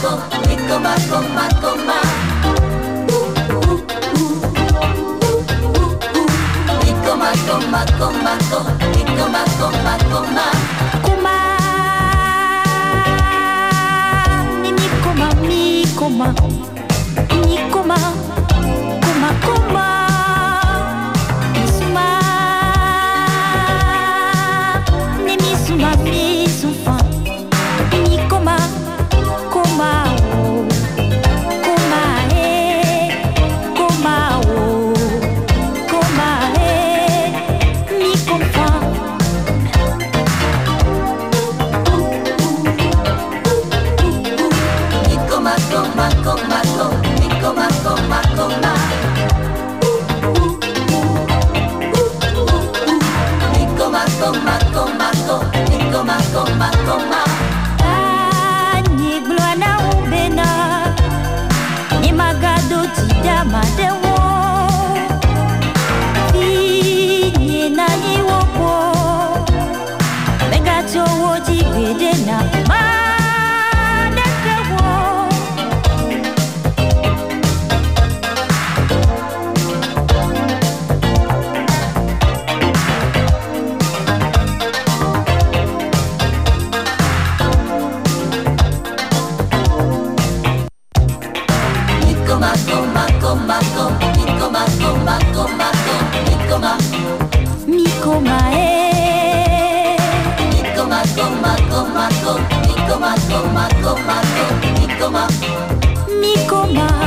maco, rico maco, maco, ma. Rico maco, maco, maco, rico maco, maco, ma. Kuma, ni mi ma, mi ma, ni ma. コマコマコマココマコマ